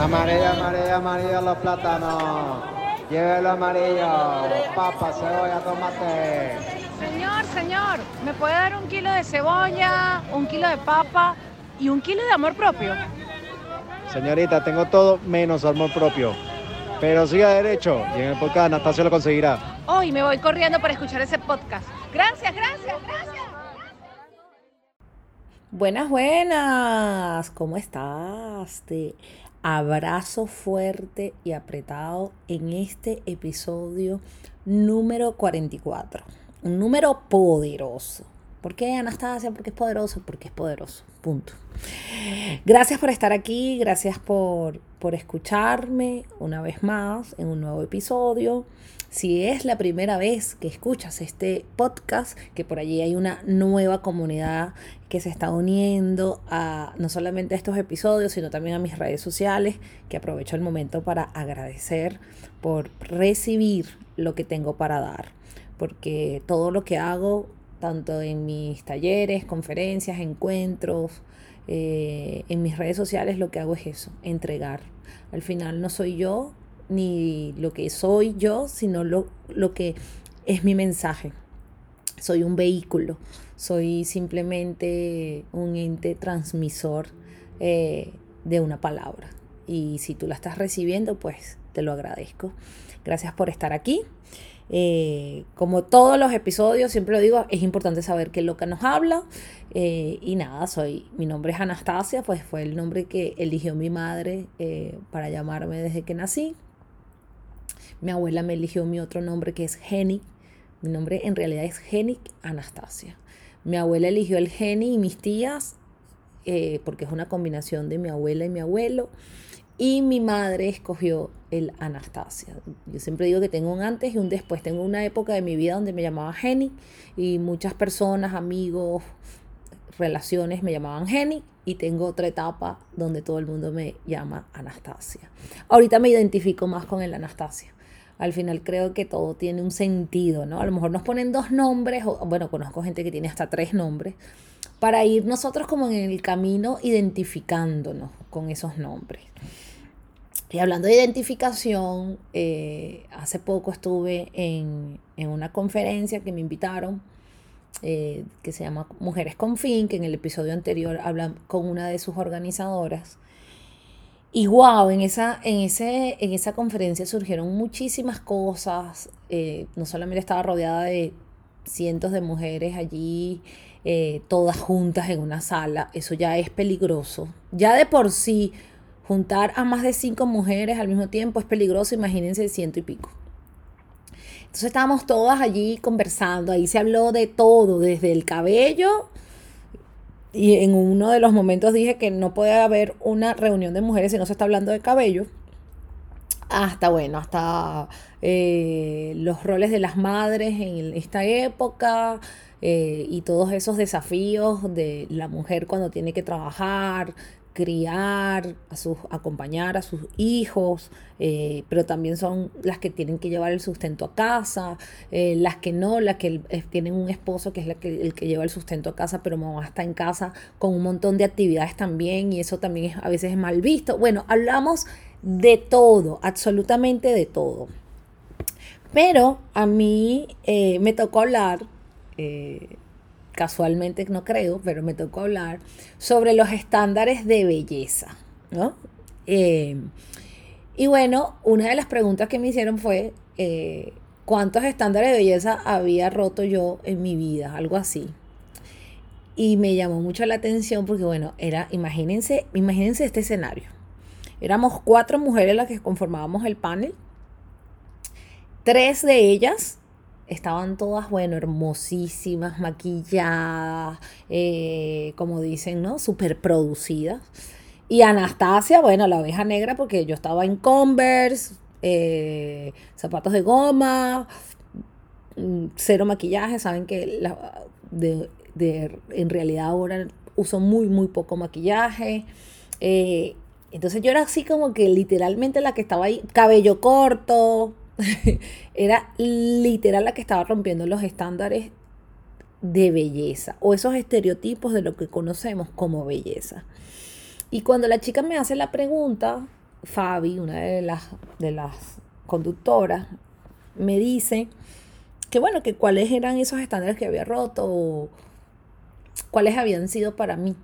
Amarillo, amarillo, amarillo los plátanos. Llévelo amarillo. Papa, cebolla, tomate. Señor, señor, ¿me puede dar un kilo de cebolla, un kilo de papa y un kilo de amor propio? Señorita, tengo todo menos amor propio. Pero siga derecho y en el podcast Anastasio lo conseguirá. Hoy me voy corriendo para escuchar ese podcast. Gracias, gracias, gracias. Buenas, buenas. ¿Cómo estás? Abrazo fuerte y apretado en este episodio número 44. Un número poderoso. ¿Por qué Anastasia? Porque es poderoso, porque es poderoso. Punto. Gracias por estar aquí, gracias por, por escucharme una vez más en un nuevo episodio. Si es la primera vez que escuchas este podcast, que por allí hay una nueva comunidad que se está uniendo a no solamente a estos episodios, sino también a mis redes sociales, que aprovecho el momento para agradecer por recibir lo que tengo para dar, porque todo lo que hago, tanto en mis talleres, conferencias, encuentros, eh, en mis redes sociales, lo que hago es eso, entregar. Al final no soy yo, ni lo que soy yo, sino lo, lo que es mi mensaje. Soy un vehículo, soy simplemente un ente transmisor eh, de una palabra. Y si tú la estás recibiendo, pues te lo agradezco. Gracias por estar aquí. Eh, como todos los episodios, siempre lo digo, es importante saber qué loca nos habla. Eh, y nada, soy, mi nombre es Anastasia, pues fue el nombre que eligió mi madre para llamarme desde que nací. Mi abuela me eligió mi otro nombre que es Geni. Mi nombre en realidad es Genic Anastasia. Mi abuela eligió el Geni y mis tías, eh, porque es una combinación de mi abuela y mi abuelo. Y mi madre escogió el Anastasia. Yo siempre digo que tengo un antes y un después. Tengo una época de mi vida donde me llamaba Geni y muchas personas, amigos, relaciones me llamaban Geni y tengo otra etapa donde todo el mundo me llama Anastasia. Ahorita me identifico más con el Anastasia al final creo que todo tiene un sentido, ¿no? A lo mejor nos ponen dos nombres, o bueno, conozco gente que tiene hasta tres nombres, para ir nosotros como en el camino identificándonos con esos nombres. Y hablando de identificación, eh, hace poco estuve en, una conferencia que me invitaron, eh, que se llama Mujeres con Fin, que en el episodio anterior hablan con una de sus organizadoras. Y wow, en esa, en, ese, en esa conferencia surgieron muchísimas cosas. Eh, no solamente estaba rodeada de cientos de mujeres allí, eh, todas juntas en una sala. Eso ya es peligroso. Ya de por sí, juntar a más de cinco mujeres al mismo tiempo es peligroso. Imagínense ciento y pico. Entonces estábamos todas allí conversando. Ahí se habló de todo, desde el cabello y en uno de los momentos dije que no puede haber una reunión de mujeres si no se está hablando de cabello. Hasta, bueno, hasta eh, los roles de las madres en esta época eh, y todos esos desafíos de la mujer cuando tiene que trabajar, criar, a sus, acompañar a sus hijos, eh, pero también son las que tienen que llevar el sustento a casa, eh, las que no, las que tienen un esposo que es la que, el que lleva el sustento a casa, pero mamá está en casa con un montón de actividades también y eso también es, a veces es mal visto. Bueno, hablamos de todo, absolutamente de todo. Pero a mí eh, me tocó hablar casualmente no creo, pero me tocó hablar sobre los estándares de belleza, ¿no? Eh, y bueno, una de las preguntas que me hicieron fue, eh, ¿cuántos estándares de belleza había roto yo en mi vida? Algo así. Y me llamó mucho la atención porque, bueno, era, imagínense, imagínense este escenario. Éramos cuatro mujeres las que conformábamos el panel. Tres de ellas estaban todas, bueno, hermosísimas, maquilladas, eh, como dicen, ¿no? Súper producidas. Y Anastasia, bueno, la oveja negra, porque yo estaba en Converse, eh, zapatos de goma, mm, cero maquillaje. Saben que en realidad ahora uso muy, muy poco maquillaje. Eh, entonces yo era así como que literalmente la que estaba ahí, cabello corto, era literal la que estaba rompiendo los estándares de belleza o esos estereotipos de lo que conocemos como belleza. Y cuando la chica me hace la pregunta, Fabi, una de las, de las conductoras, me dice que bueno, que cuáles eran esos estándares que había roto o cuáles habían sido para mí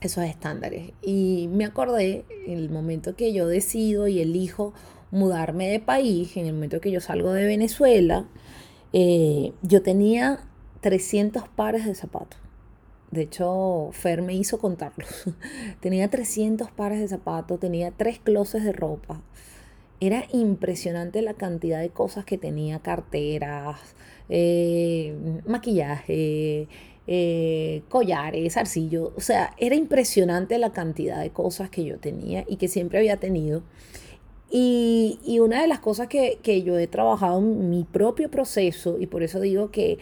esos estándares. Y me acordé en el momento que yo decido y elijo mudarme de país, en el momento que yo salgo de Venezuela, eh, yo tenía 300 pares de zapatos. De hecho, Fer me hizo contarlos. tenía 300 pares de zapatos, tenía tres closets de ropa. Era impresionante la cantidad de cosas que tenía, carteras, eh, maquillaje, eh, collares, arcillo. O sea, era impresionante la cantidad de cosas que yo tenía y que siempre había tenido. Y, y una de las cosas que, que yo he trabajado en mi propio proceso, y por eso digo que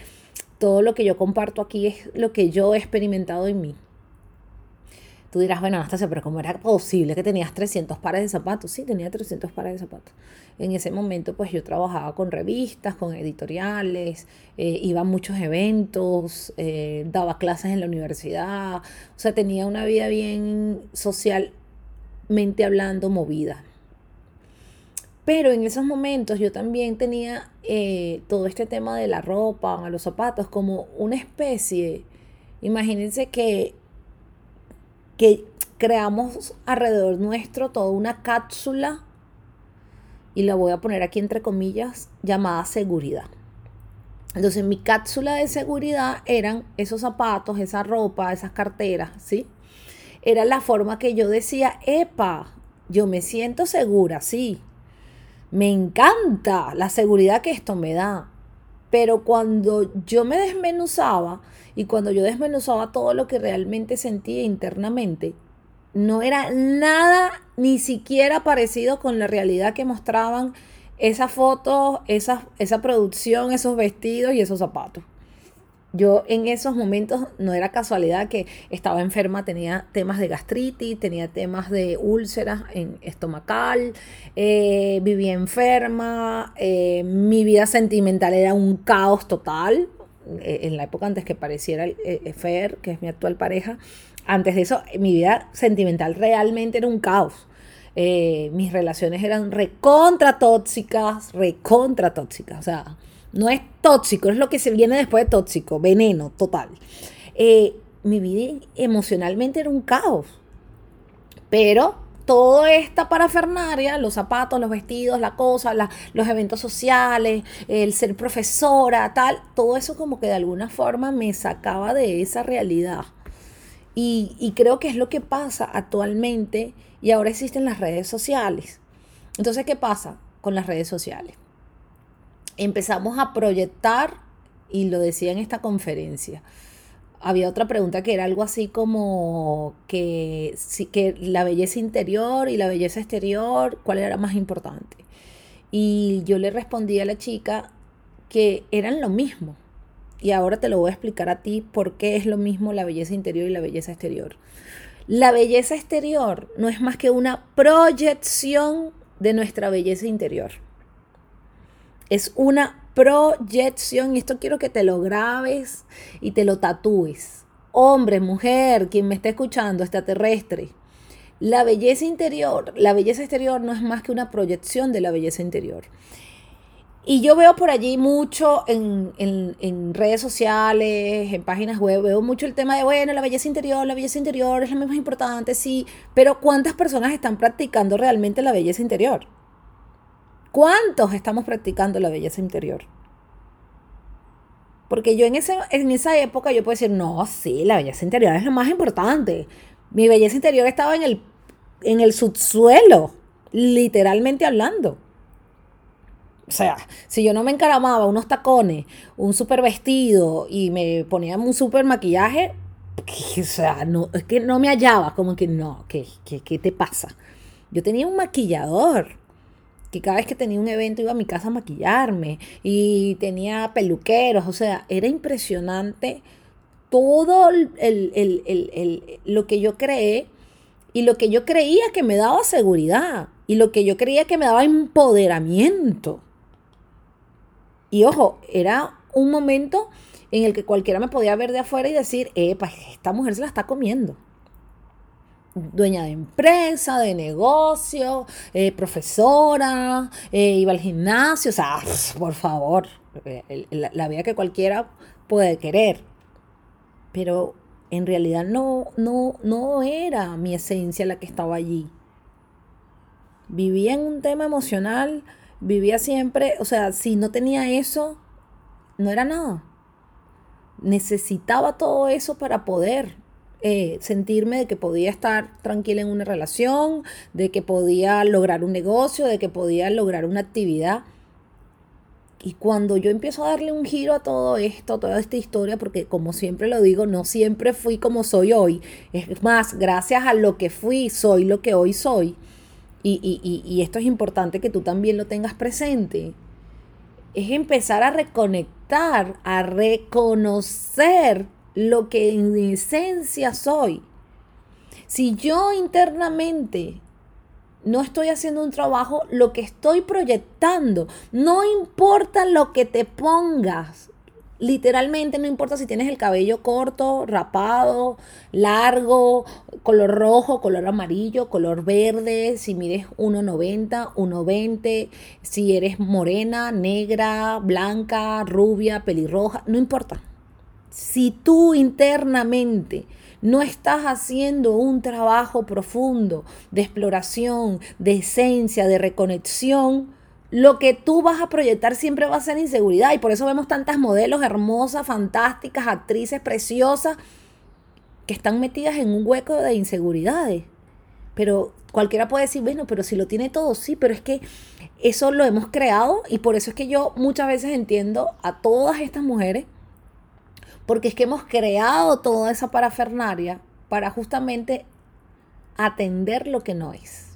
todo lo que yo comparto aquí es lo que yo he experimentado en mí. Tú dirás, bueno, Anastasia, pero ¿cómo era posible que tenías 300 pares de zapatos? Sí, tenía 300 pares de zapatos. En ese momento, pues yo trabajaba con revistas, con editoriales, eh, iba a muchos eventos, eh, daba clases en la universidad, o sea, tenía una vida bien socialmente hablando movida. Pero en esos momentos yo también tenía eh, todo este tema de la ropa, los zapatos, como una especie, imagínense que, que creamos alrededor nuestro toda una cápsula, y la voy a poner aquí entre comillas, llamada seguridad. Entonces mi cápsula de seguridad eran esos zapatos, esa ropa, esas carteras, ¿sí? Era la forma que yo decía, epa, yo me siento segura, sí, me encanta la seguridad que esto me da. Pero cuando yo me desmenuzaba y cuando yo desmenuzaba todo lo que realmente sentía internamente, no era nada ni siquiera parecido con la realidad que mostraban esas fotos, esa, esa producción, esos vestidos y esos zapatos. Yo en esos momentos no era casualidad que estaba enferma, tenía temas de gastritis, tenía temas de úlceras en estomacal, eh, vivía enferma, eh, mi vida sentimental era un caos total. Eh, en la época antes que pareciera Fer, que es mi actual pareja, antes de eso mi vida sentimental realmente era un caos. mis relaciones eran recontra tóxicas, recontra tóxicas. O sea, no es tóxico, es lo que se viene después de tóxico, veneno total. Eh, mi vida emocionalmente era un caos. Pero toda esta parafernaria, los zapatos, los vestidos, la cosa, los eventos sociales, el ser profesora, tal, todo eso como que de alguna forma me sacaba de esa realidad. Y, y creo que es lo que pasa actualmente y ahora existen las redes sociales. Entonces, ¿qué pasa con las redes sociales? Empezamos a proyectar, y lo decía en esta conferencia, había otra pregunta que era algo así como que, que la belleza interior y la belleza exterior, ¿cuál era más importante? Y yo le respondí a la chica que eran lo mismo. Y ahora te lo voy a explicar a ti por qué es lo mismo la belleza interior y la belleza exterior. La belleza exterior no es más que una proyección de nuestra belleza interior. Es una proyección y esto quiero que te lo grabes y te lo tatúes. Hombre, mujer, quien me está escuchando, extraterrestre. La belleza interior, la belleza exterior no es más que una proyección de la belleza interior. Y yo veo por allí mucho en, en, redes sociales, en páginas web, veo mucho el tema de, bueno, la belleza interior, la belleza interior es lo más importante, sí, pero ¿cuántas personas están practicando realmente la belleza interior? ¿Cuántos estamos practicando la belleza interior? Porque yo en, ese, en esa época yo puedo decir, no, sí, la belleza interior es lo más importante. Mi belleza interior estaba en el, en el subsuelo, literalmente hablando. O sea, si yo no me encaramaba unos tacones, un super vestido y me ponía un super maquillaje, o sea, no, es que no me hallaba, como que no, ¿qué, qué, qué te pasa? Yo tenía un maquillador que cada vez que tenía un evento iba a mi casa a maquillarme y tenía peluqueros, o sea, era impresionante todo lo que yo creé y lo que yo creía que me daba seguridad y lo que yo creía que me daba empoderamiento. Y ojo, era un momento en el que cualquiera me podía ver de afuera y decir, eh, esta mujer se la está comiendo. Dueña de empresa, de negocio, eh, profesora, eh, iba al gimnasio, o sea, por favor, la, la, vida que cualquiera puede querer. Pero en realidad no, no, no era mi esencia la que estaba allí. Vivía en un tema emocional, vivía siempre, o sea, si no tenía eso, no era nada. Necesitaba todo eso para poder eh, sentirme de que podía estar tranquila en una relación, de que podía lograr un negocio, de que podía lograr una actividad. Y cuando yo empiezo a darle un giro a todo esto, toda esta historia, porque como siempre lo digo, no siempre fui como soy hoy. Es más, gracias a lo que fui, soy lo que hoy soy. Y, y, y esto es importante que tú también lo tengas presente. Es empezar a reconectar, a reconocer lo que en esencia soy. Si yo internamente no estoy haciendo un trabajo, lo que estoy proyectando, no importa lo que te pongas, literalmente no importa si tienes el cabello corto, rapado, largo, color rojo, color amarillo, color verde, si mides 1,90, 1,20, si eres morena, negra, blanca, rubia, pelirroja, no importa. Si tú internamente no estás haciendo un trabajo profundo de exploración, de esencia, de reconexión, lo que tú vas a proyectar siempre va a ser inseguridad. Y por eso vemos tantas modelos hermosas, fantásticas, actrices preciosas, que están metidas en un hueco de inseguridades. Pero cualquiera puede decir, bueno, pero si lo tiene todo, sí, pero es que eso lo hemos creado y por eso es que yo muchas veces entiendo a todas estas mujeres porque es que hemos creado toda esa parafernaria para justamente atender lo que no es.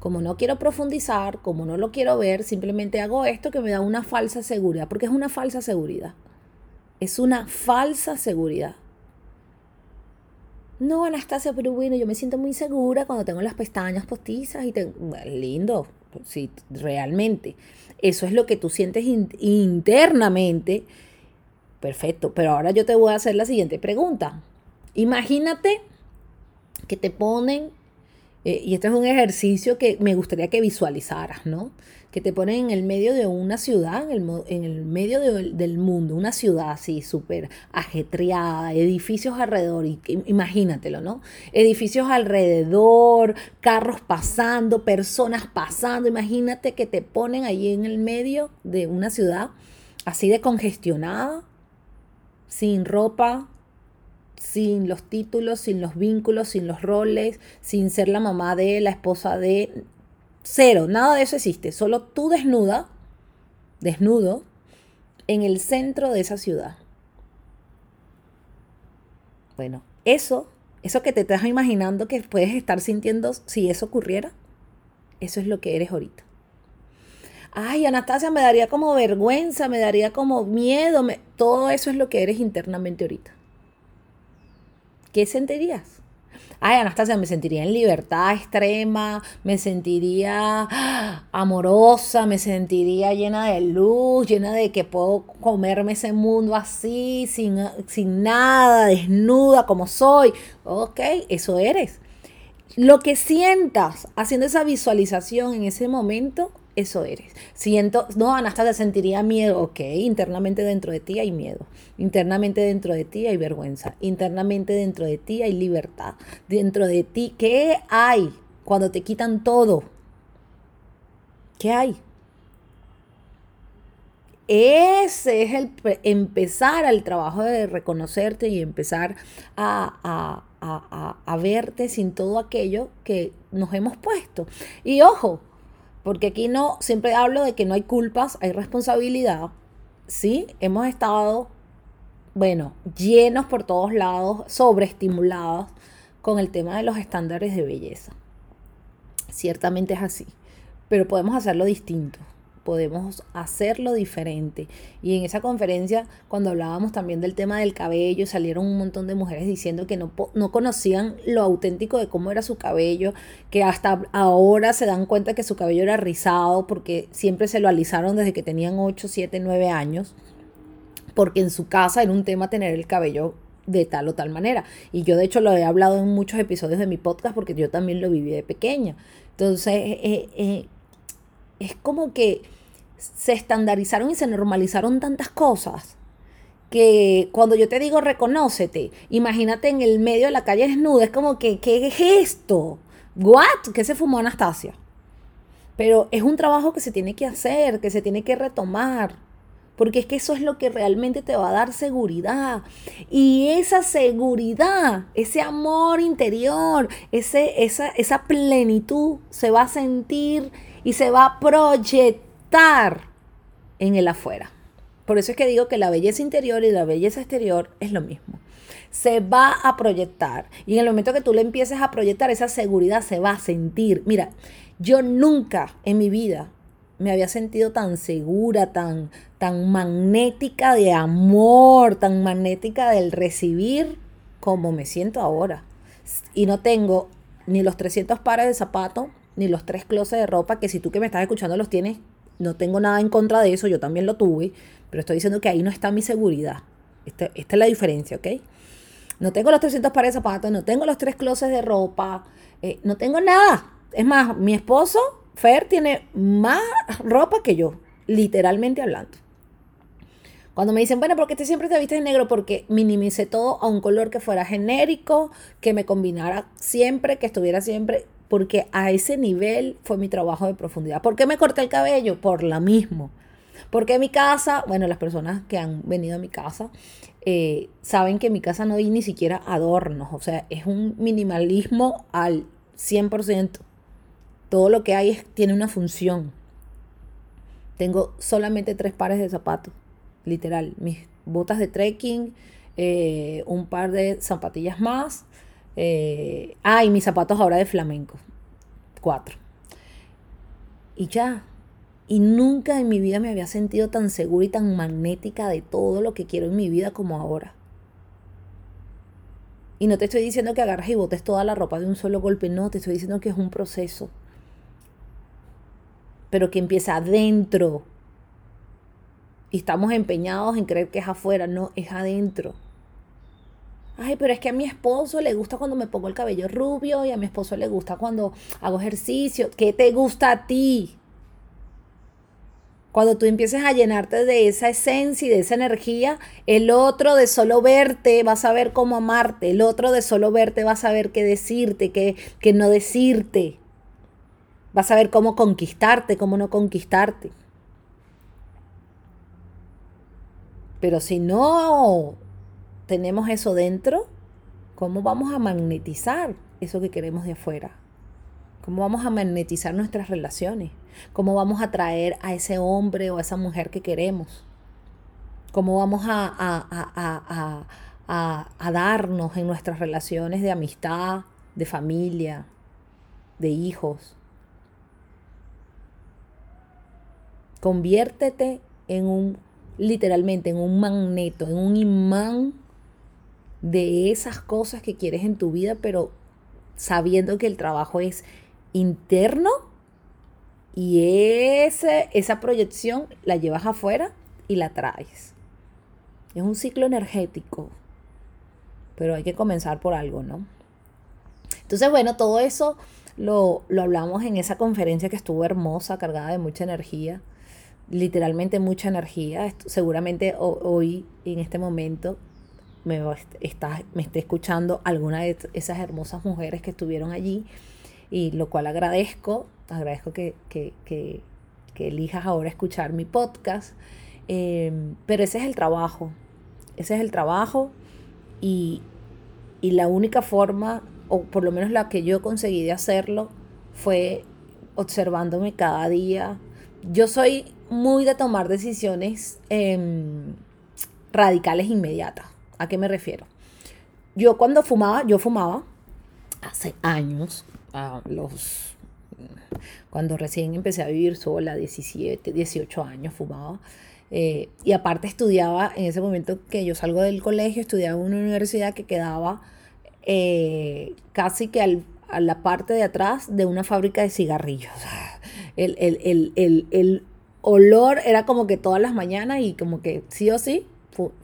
Como no quiero profundizar, como no lo quiero ver, simplemente hago esto que me da una falsa seguridad, porque es una falsa seguridad. Es una falsa seguridad. No, Anastasia, pero yo me siento muy segura cuando tengo las pestañas postizas y tengo... lindo, sí, realmente. Eso es lo que tú sientes internamente Perfecto, pero ahora yo te voy a hacer la siguiente pregunta. Imagínate que te ponen, eh, y este es un ejercicio que me gustaría que visualizaras, ¿no? Que te ponen en el medio de una ciudad, en el, en el medio del mundo, una ciudad así súper ajetreada, edificios alrededor, y, imagínatelo, ¿no? Edificios alrededor, carros pasando, personas pasando, imagínate que te ponen allí en el medio de una ciudad así de congestionada sin ropa, sin los títulos, sin los vínculos, sin los roles, sin ser la mamá de, la esposa de, cero, nada de eso existe, solo tú desnuda, desnudo, en el centro de esa ciudad. Bueno, eso, eso que te estás imaginando que puedes estar sintiendo si eso ocurriera, eso es lo que eres ahorita ay, Anastasia, me daría como vergüenza, me daría como miedo, todo eso es lo que eres internamente ahorita. ¿Qué sentirías? Ay, Anastasia, me sentiría en libertad extrema, me sentiría ¡ah! amorosa, me sentiría llena de luz, llena de que puedo comerme ese mundo así, sin, sin nada, desnuda como soy. Ok, eso eres. Lo que sientas haciendo esa visualización en ese momento eso eres. Siento, no, Anastasia sentiría miedo, ok, internamente dentro de ti hay miedo, internamente dentro de ti hay vergüenza, internamente dentro de ti hay libertad, dentro de ti, ¿qué hay cuando te quitan todo? ¿Qué hay? Ese es el empezar el trabajo de reconocerte y empezar a, a, a verte sin todo aquello que nos hemos puesto. Y ojo, porque aquí no, siempre hablo de que no hay culpas, hay responsabilidad. Sí, hemos estado, bueno, llenos por todos lados, sobreestimulados con el tema de los estándares de belleza. Ciertamente es así, pero podemos hacerlo distinto podemos hacerlo diferente. Y en esa conferencia, cuando hablábamos también del tema del cabello, salieron un montón de mujeres diciendo que no, no conocían lo auténtico de cómo era su cabello, que hasta ahora se dan cuenta que su cabello era rizado porque siempre se lo alisaron desde que tenían 8, 7, 9 años, porque en su casa era un tema tener el cabello de tal o tal manera. Y yo de hecho lo he hablado en muchos episodios de mi podcast porque yo también lo viví de pequeña. Entonces, eh, eh, es como que se estandarizaron y se normalizaron tantas cosas que cuando yo te digo reconócete, imagínate en el medio de la calle desnuda, es como que, ¿qué es esto? ¿What? ¿Qué se fumó Anastasia? Pero es un trabajo que se tiene que hacer, que se tiene que retomar. Porque es que eso es lo que realmente te va a dar seguridad. Y esa seguridad, ese amor interior, ese, esa, esa plenitud se va a sentir y se va a proyectar en el afuera. Por eso es que digo que la belleza interior y la belleza exterior es lo mismo. Se va a proyectar. Y en el momento que tú le empieces a proyectar, esa seguridad se va a sentir. Mira, yo nunca en mi vida me había sentido tan segura, tan, tan magnética de amor, tan magnética del recibir como me siento ahora. Y no tengo ni los 300 pares de zapatos, ni los tres closets de ropa, que si tú que me estás escuchando los tienes, no tengo nada en contra de eso, yo también lo tuve, pero estoy diciendo que ahí no está mi seguridad. Esta, esta es la diferencia, ¿ok? No tengo los 300 pares de zapatos, no tengo los tres closets de ropa, eh, no tengo nada. Es más, mi esposo, Fer, tiene más ropa que yo, literalmente hablando. Cuando me dicen, bueno, ¿por qué te siempre te vistes de negro? Porque minimicé todo a un color que fuera genérico, que me combinara siempre, que estuviera siempre, porque a ese nivel fue mi trabajo de profundidad. ¿Por qué me corté el cabello? Por la mismo. Porque mi casa, bueno, las personas que han venido a mi casa eh, saben que en mi casa no hay ni siquiera adornos, o sea, es un minimalismo al 100%. Todo lo que hay tiene una función. Tengo solamente tres pares de zapatos, literal. Mis botas de trekking, eh, un par de zapatillas más. Eh, ah, y mis zapatos ahora de flamenco. Cuatro. Y ya, y nunca en mi vida me había sentido tan segura y tan magnética de todo lo que quiero en mi vida como ahora. Y no te estoy diciendo que agarres y botes toda la ropa de un solo golpe, no, te estoy diciendo que es un proceso. Pero que empieza adentro. Y estamos empeñados en creer que es afuera, no, es adentro. Ay, pero es que a mi esposo le gusta cuando me pongo el cabello rubio y a mi esposo le gusta cuando hago ejercicio. ¿Qué te gusta a ti? Cuando tú empieces a llenarte de esa esencia y de esa energía, el otro de solo verte va a saber cómo amarte, el otro de solo verte va a saber qué decirte, qué, qué no decirte. Va a saber cómo conquistarte, cómo no conquistarte. Pero si no tenemos eso dentro, ¿cómo vamos a magnetizar eso que queremos de afuera? ¿Cómo vamos a magnetizar nuestras relaciones? ¿Cómo vamos a traer a ese hombre o a esa mujer que queremos? ¿Cómo vamos a, a, darnos en nuestras relaciones de amistad, de familia, de hijos? Conviértete en un, literalmente, en un magneto, en un imán de esas cosas que quieres en tu vida, pero sabiendo que el trabajo es interno y ese, esa proyección la llevas afuera y la traes. Es un ciclo energético, pero hay que comenzar por algo, ¿no? Entonces, bueno, todo eso lo, lo hablamos en esa conferencia que estuvo hermosa, cargada de mucha energía, literalmente mucha energía. Seguramente hoy, en este momento, me, está, me esté escuchando alguna de esas hermosas mujeres que estuvieron allí, y lo cual agradezco agradezco que, elijas ahora escuchar mi podcast. Em, pero ese es el trabajo, ese es el trabajo y, y la única forma, o por lo menos la que yo conseguí de hacerlo, fue observándome cada día. Yo soy muy de tomar decisiones em, radicales inmediatas. ¿A qué me refiero? Yo cuando fumaba, yo fumaba hace años, a los cuando recién empecé a vivir sola, 17, 18 años, fumaba. Eh, y aparte estudiaba, en ese momento que yo salgo del colegio, estudiaba en una universidad que quedaba eh, casi que a la parte de atrás de una fábrica de cigarrillos. el, el olor era como que todas las mañanas y como que sí o sí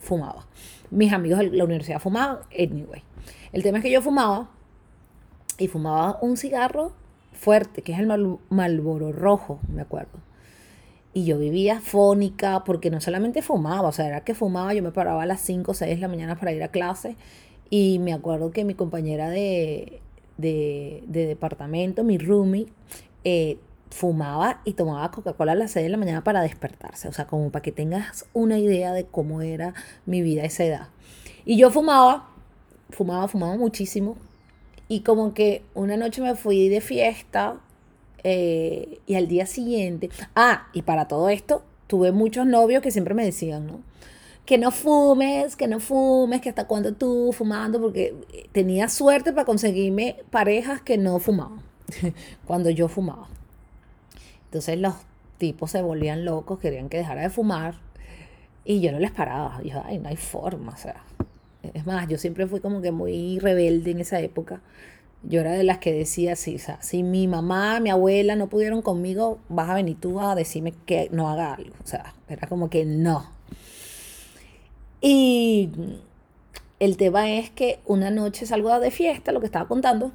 fumaba. Mis amigos de la universidad fumaban, anyway. El tema es que yo fumaba y fumaba un cigarro fuerte, que es el Malboro rojo, me acuerdo. Y yo vivía fónica porque no solamente fumaba, o sea, era que fumaba, yo me paraba a las 5 o 6 de la mañana para ir a clase y me acuerdo que mi compañera de, de, departamento, mi roomie, eh, fumaba y tomaba Coca-Cola a las 6 de la mañana para despertarse, o sea, como para que tengas una idea de cómo era mi vida a esa edad. Y yo fumaba, fumaba, fumaba muchísimo, y como que una noche me fui de fiesta eh, y al día siguiente, ah, y para todo esto, tuve muchos novios que siempre me decían, ¿no? Que no fumes, que no fumes, que hasta cuando tú fumando, porque tenía suerte para conseguirme parejas que no fumaban, cuando yo fumaba. Entonces los tipos se volvían locos, querían que dejara de fumar y yo no les paraba. Yo, ay, no hay forma, o sea. Es más, yo siempre fui como que muy rebelde en esa época. Yo era de las que decía, sí, o sea, si mi mamá, mi abuela no pudieron conmigo, vas a venir tú a decirme que no haga algo. O sea, era como que no. Y el tema es que una noche salgo de fiesta, lo que estaba contando,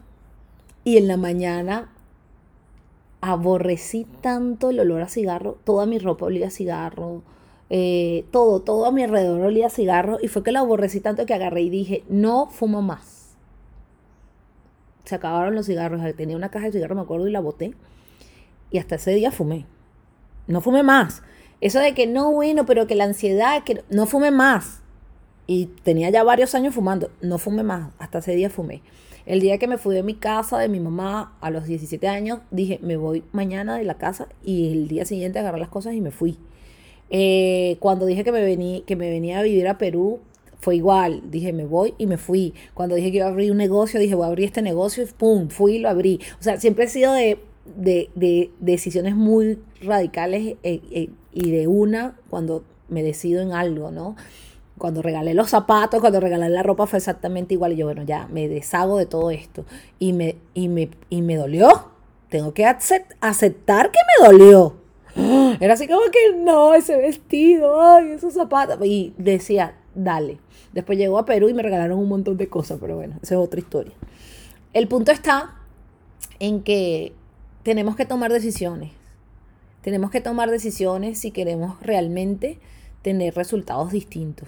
y en la mañana aborrecí tanto el olor a cigarro, toda mi ropa olía a cigarro, eh, todo, todo a mi alrededor olía a cigarro, y fue que la aborrecí tanto que agarré y dije, no fumo más. Se acabaron los cigarros, tenía una caja de cigarros, me acuerdo, y la boté, y hasta ese día fumé. No fumé más. Eso de que no, bueno, pero que la ansiedad, que no fumé más. Y tenía ya varios años fumando, no fumé más, hasta ese día fumé. El día que me fui de mi casa, de mi mamá, a los 17 años, dije, me voy mañana de la casa y el día siguiente agarré las cosas y me fui. Eh, cuando dije que me, vení, que me venía a vivir a Perú, fue igual. Dije, me voy y me fui. Cuando dije que iba a abrir un negocio, dije, voy a abrir este negocio y pum, fui y lo abrí. O sea, siempre he sido de, de, decisiones muy radicales eh, eh, y de una cuando me decido en algo, ¿no? Cuando regalé los zapatos, cuando regalé la ropa fue exactamente igual. Y yo, bueno, ya me deshago de todo esto. Y me, y me, y me dolió. Tengo que aceptar que me dolió. Era así como que no, ese vestido, ay, esos zapatos. Y decía, dale. Después llegó a Perú y me regalaron un montón de cosas, pero bueno, esa es otra historia. El punto está en que tenemos que tomar decisiones. Tenemos que tomar decisiones si queremos realmente tener resultados distintos.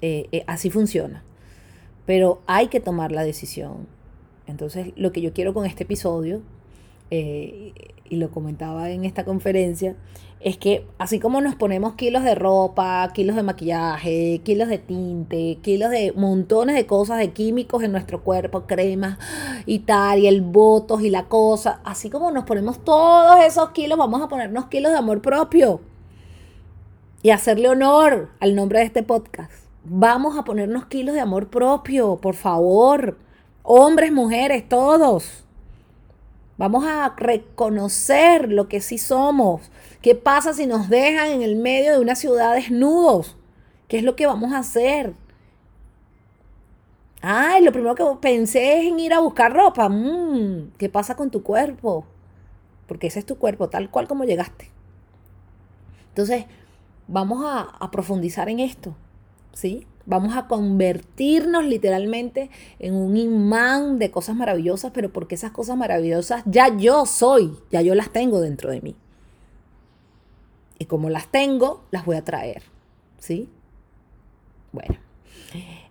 Eh, eh, así funciona. Pero hay que tomar la decisión. Entonces, lo que yo quiero con este episodio, eh, y lo comentaba en esta conferencia, es que así como nos ponemos kilos de ropa, kilos de maquillaje, kilos de tinte, kilos de montones de cosas, de químicos en nuestro cuerpo, cremas y tal, y el botos y la cosa, así como nos ponemos todos esos kilos, vamos a ponernos kilos de amor propio y hacerle honor al nombre de este podcast. Vamos a ponernos kilos de amor propio, por favor. Hombres, mujeres, todos. Vamos a reconocer lo que sí somos. ¿Qué pasa si nos dejan en el medio de una ciudad desnudos? ¿Qué es lo que vamos a hacer? Ay, lo primero que pensé es en ir a buscar ropa. Mm, ¿Qué pasa con tu cuerpo? Porque ese es tu cuerpo, tal cual como llegaste. Entonces, vamos a, profundizar en esto. ¿Sí? Vamos a convertirnos literalmente en un imán de cosas maravillosas, pero porque esas cosas maravillosas ya yo soy, ya yo las tengo dentro de mí. Y como las tengo, las voy a traer. ¿Sí? Bueno,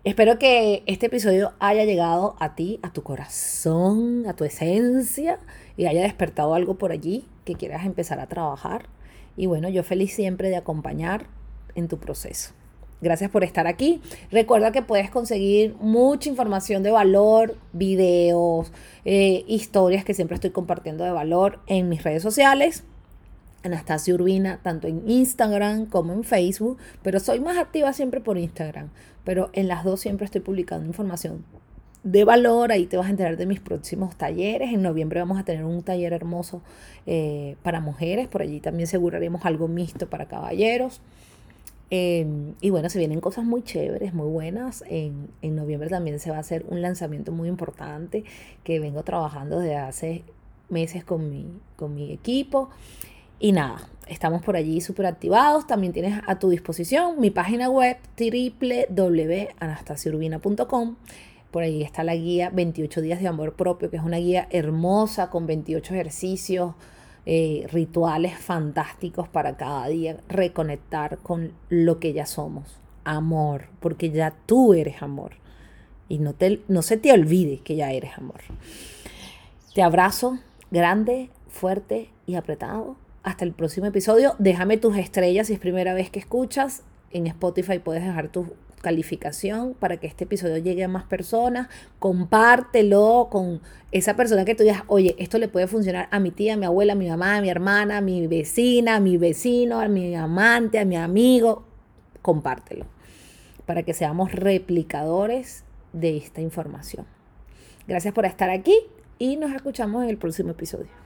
espero que este episodio haya llegado a ti, a tu corazón, a tu esencia y haya despertado algo por allí que quieras empezar a trabajar. Y bueno, yo feliz siempre de acompañar en tu proceso. Gracias por estar aquí. Recuerda que puedes conseguir mucha información de valor, videos, eh, historias que siempre estoy compartiendo de valor en mis redes sociales. Anastasia Urbina, tanto en Instagram como en Facebook, pero soy más activa siempre por Instagram. Pero en las dos siempre estoy publicando información de valor. Ahí te vas a enterar de mis próximos talleres. En noviembre vamos a tener un taller hermoso eh, para mujeres. Por allí también aseguraremos algo mixto para caballeros. Em, y bueno, se vienen cosas muy chéveres, muy buenas. En, en, noviembre también se va a hacer un lanzamiento muy importante que vengo trabajando desde hace meses con mi, con mi equipo. Y nada, estamos por allí súper activados. También tienes a tu disposición mi página web www.anastasiurbina.com. Por ahí está la guía 28 días de amor propio, que es una guía hermosa con 28 ejercicios, eh, rituales fantásticos para cada día reconectar con lo que ya somos. Amor, porque ya tú eres amor. Y no, te, no se te olvide que ya eres amor. Te abrazo grande, fuerte y apretado. Hasta el próximo episodio. Déjame tus estrellas si es primera vez que escuchas. En Spotify puedes dejar tu calificación para que este episodio llegue a más personas. Compártelo con esa persona que tú digas, oye, esto le puede funcionar a mi tía, a mi abuela, a mi mamá, a mi hermana, a mi vecina, a mi vecino, a mi amante, a mi amigo. Compártelo para que seamos replicadores de esta información. Gracias por estar aquí y nos escuchamos en el próximo episodio.